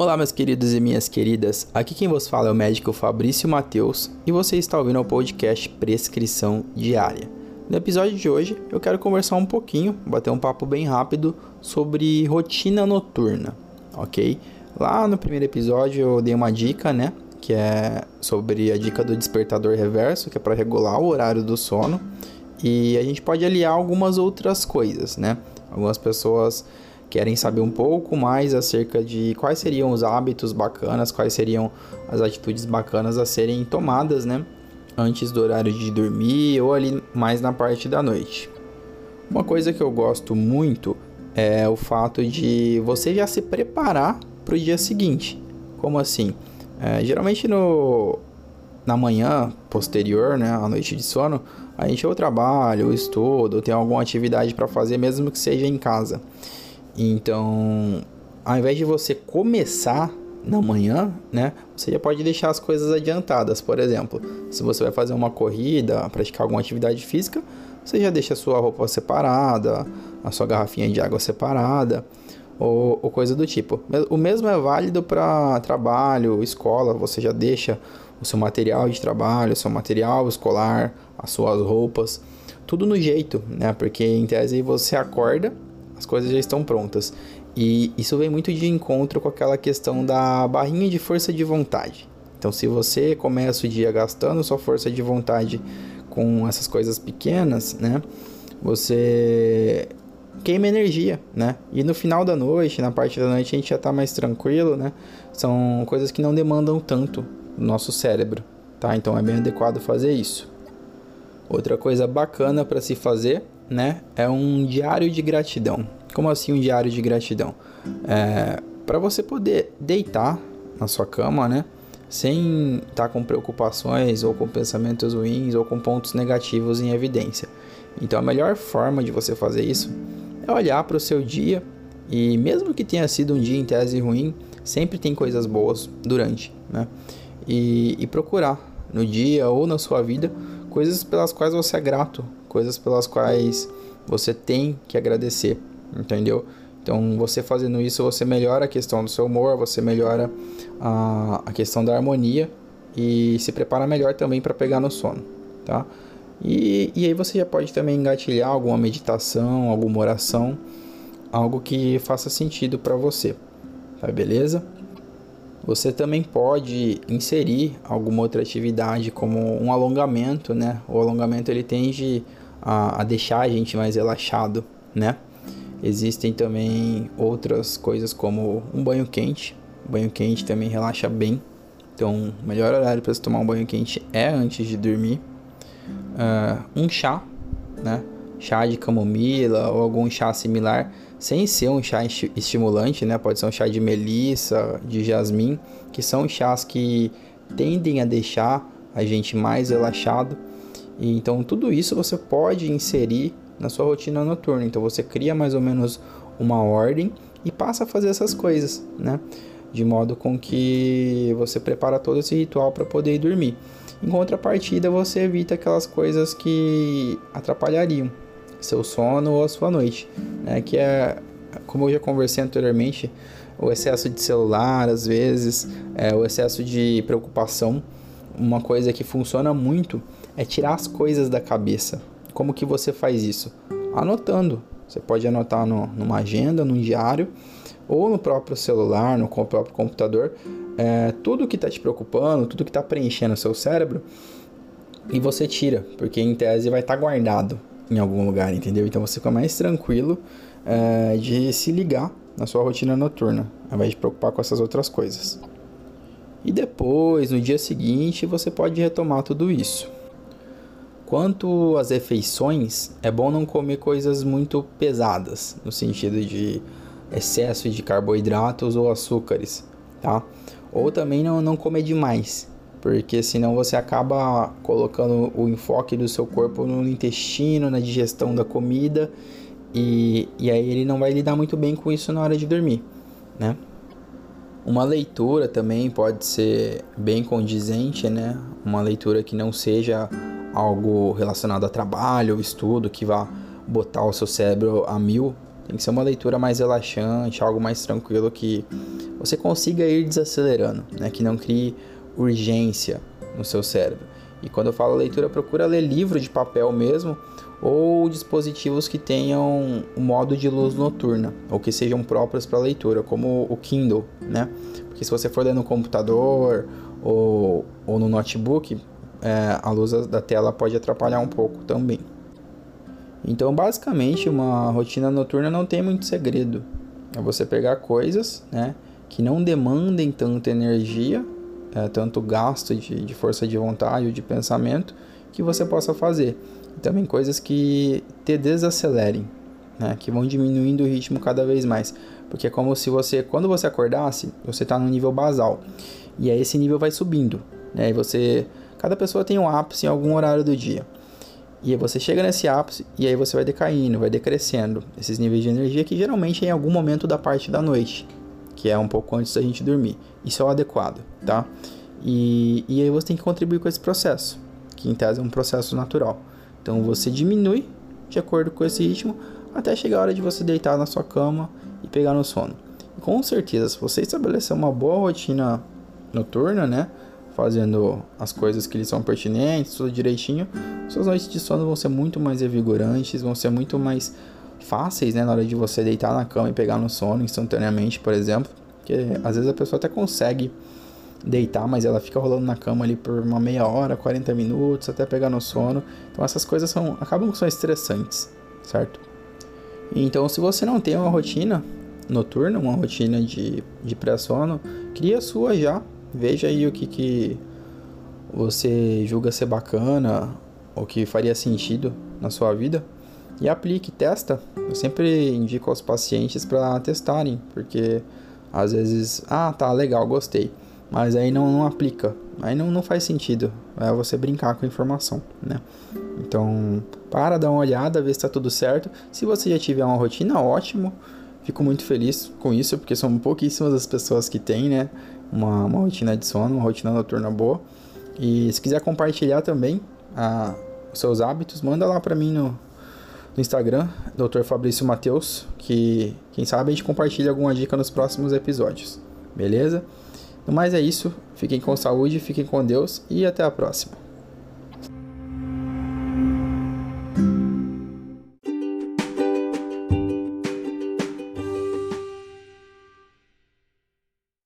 Olá, meus queridos e minhas queridas. Aqui quem vos fala é o médico Fabrício Mateus e você está ouvindo o podcast Prescrição Diária. No episódio de hoje, eu quero conversar um pouquinho, bater um papo bem rápido sobre rotina noturna, ok? Lá no primeiro episódio eu dei uma dica, né? Que é sobre a dica do despertador reverso, que é para regular o horário do sono. E a gente pode aliar algumas outras coisas, né? Algumas pessoas querem saber um pouco mais acerca de quais seriam os hábitos bacanas, quais seriam as atitudes bacanas a serem tomadas, né? Antes do horário de dormir ou ali mais na parte da noite. Uma coisa que eu gosto muito é o fato de você já se preparar para o dia seguinte. Como assim? É, geralmente no, na manhã posterior, né, à noite de sono, a gente ou trabalha, ou estuda, ou tem alguma atividade para fazer, mesmo que seja em casa. Então, ao invés de você começar na manhã, né, você já pode deixar as coisas adiantadas. Por exemplo, se você vai fazer uma corrida, praticar alguma atividade física, você já deixa a sua roupa separada, a sua garrafinha de água separada, ou, ou coisa do tipo. O mesmo é válido para trabalho, escola, você já deixa o seu material de trabalho, o seu material escolar, as suas roupas, tudo no jeito, né? Porque em tese você acorda as coisas já estão prontas. E isso vem muito de encontro com aquela questão da barrinha de força de vontade. Então, se você começa o dia gastando sua força de vontade com essas coisas pequenas, né? Você queima energia, né? E no final da noite, na parte da noite, a gente já está mais tranquilo, né? São coisas que não demandam tanto do nosso cérebro, tá? Então é bem adequado fazer isso. Outra coisa bacana para se fazer né, é um diário de gratidão. Como assim um diário de gratidão? É, para você poder deitar na sua cama, né, sem estar tá com preocupações ou com pensamentos ruins ou com pontos negativos em evidência. Então a melhor forma de você fazer isso é olhar para o seu dia e mesmo que tenha sido um dia em tese ruim, sempre tem coisas boas durante, né? E, e procurar no dia ou na sua vida coisas pelas quais você é grato, coisas pelas quais você tem que agradecer, entendeu? Então, você fazendo isso, você melhora a questão do seu humor, você melhora a, a questão da harmonia e se prepara melhor também para pegar no sono, tá? E, e aí você já pode também engatilhar alguma meditação, alguma oração, algo que faça sentido para você, tá beleza? Você também pode inserir alguma outra atividade como um alongamento, né? O alongamento ele tende a, a deixar a gente mais relaxado, né? Existem também outras coisas como um banho quente. O banho quente também relaxa bem. Então, o melhor horário para você tomar um banho quente é antes de dormir. Uh, um chá, né? Chá de camomila ou algum chá similar, sem ser um chá estimulante, né? Pode ser um chá de melissa, de jasmim, que são chás que tendem a deixar a gente mais relaxado e então tudo isso você pode inserir na sua rotina noturna. Então você cria mais ou menos uma ordem e passa a fazer essas coisas, né? De modo com que você prepara todo esse ritual para poder ir dormir. Em contrapartida, você evita aquelas coisas que atrapalhariam seu sono ou a sua noite, né? Que é, como eu já conversei anteriormente, o excesso de celular, às vezes, é, o excesso de preocupação. Uma coisa que funciona muito é tirar as coisas da cabeça. Como que você faz isso? Anotando. Você pode anotar no, numa agenda, num diário, ou no próprio celular, no próprio computador, é, tudo que está te preocupando, tudo que está preenchendo o seu cérebro, e você tira, porque em tese vai estar tá guardado em algum lugar, entendeu? Então você fica mais tranquilo é, de se ligar na sua rotina noturna, ao invés de preocupar com essas outras coisas. E depois, no dia seguinte, você pode retomar tudo isso. Quanto às refeições, é bom não comer coisas muito pesadas, no sentido de excesso de carboidratos ou açúcares, tá? Ou também não, não comer demais, porque senão você acaba colocando o enfoque do seu corpo no intestino, na digestão da comida, e, e aí ele não vai lidar muito bem com isso na hora de dormir, né? Uma leitura também pode ser bem condizente, né? Uma leitura que não seja algo relacionado a trabalho, estudo, que vá botar o seu cérebro a mil, Tem que ser uma leitura mais relaxante, algo mais tranquilo que você consiga ir desacelerando, né? Que não crie urgência no seu cérebro. E quando eu falo leitura, procura ler livro de papel mesmo ou dispositivos que tenham o modo de luz noturna ou que sejam próprios para leitura, como o Kindle, né? Porque se você for ler no computador ou, ou no notebook, é, a luz da tela pode atrapalhar um pouco também. Então, basicamente, uma rotina noturna não tem muito segredo. É você pegar coisas, né, que não demandem tanta energia, é, tanto gasto de, de força de vontade ou de pensamento, que você possa fazer. Também coisas que te desacelerem, né, que vão diminuindo o ritmo cada vez mais. Porque é como se você, quando você acordasse, você está no nível basal. E aí esse nível vai subindo. Né, e você, cada pessoa tem um ápice em algum horário do dia. E aí você chega nesse ápice e aí você vai decaindo, vai decrescendo esses níveis de energia que geralmente é em algum momento da parte da noite, que é um pouco antes da gente dormir. Isso é o adequado, tá? E, e aí você tem que contribuir com esse processo, que em tese é um processo natural. Então você diminui de acordo com esse ritmo até chegar a hora de você deitar na sua cama e pegar no sono. Com certeza, se você estabelecer uma boa rotina noturna, né? fazendo as coisas que lhe são pertinentes, tudo direitinho, suas noites de sono vão ser muito mais revigorantes, vão ser muito mais fáceis, né, na hora de você deitar na cama e pegar no sono instantaneamente, por exemplo, porque às vezes a pessoa até consegue deitar, mas ela fica rolando na cama ali por uma meia hora, 40 minutos, até pegar no sono. Então essas coisas são acabam são estressantes, certo? Então, se você não tem uma rotina noturna, uma rotina de, de pré-sono, cria a sua já, Veja aí o que, que você julga ser bacana ou que faria sentido na sua vida e aplique, testa. Eu sempre indico aos pacientes para testarem, porque às vezes, ah, tá legal, gostei, mas aí não, não aplica, aí não, não faz sentido, é você brincar com a informação, né? Então, para dar uma olhada, ver se está tudo certo. Se você já tiver uma rotina, ótimo. Fico muito feliz com isso, porque são pouquíssimas as pessoas que têm, né? uma, uma rotina de sono, uma rotina noturna boa. E se quiser compartilhar também a, os seus hábitos, manda lá para mim no, no Instagram, Dr. Fabrício Mateus, que quem sabe a gente compartilha alguma dica nos próximos episódios. Beleza? No mais é isso. Fiquem com saúde, fiquem com Deus e até a próxima.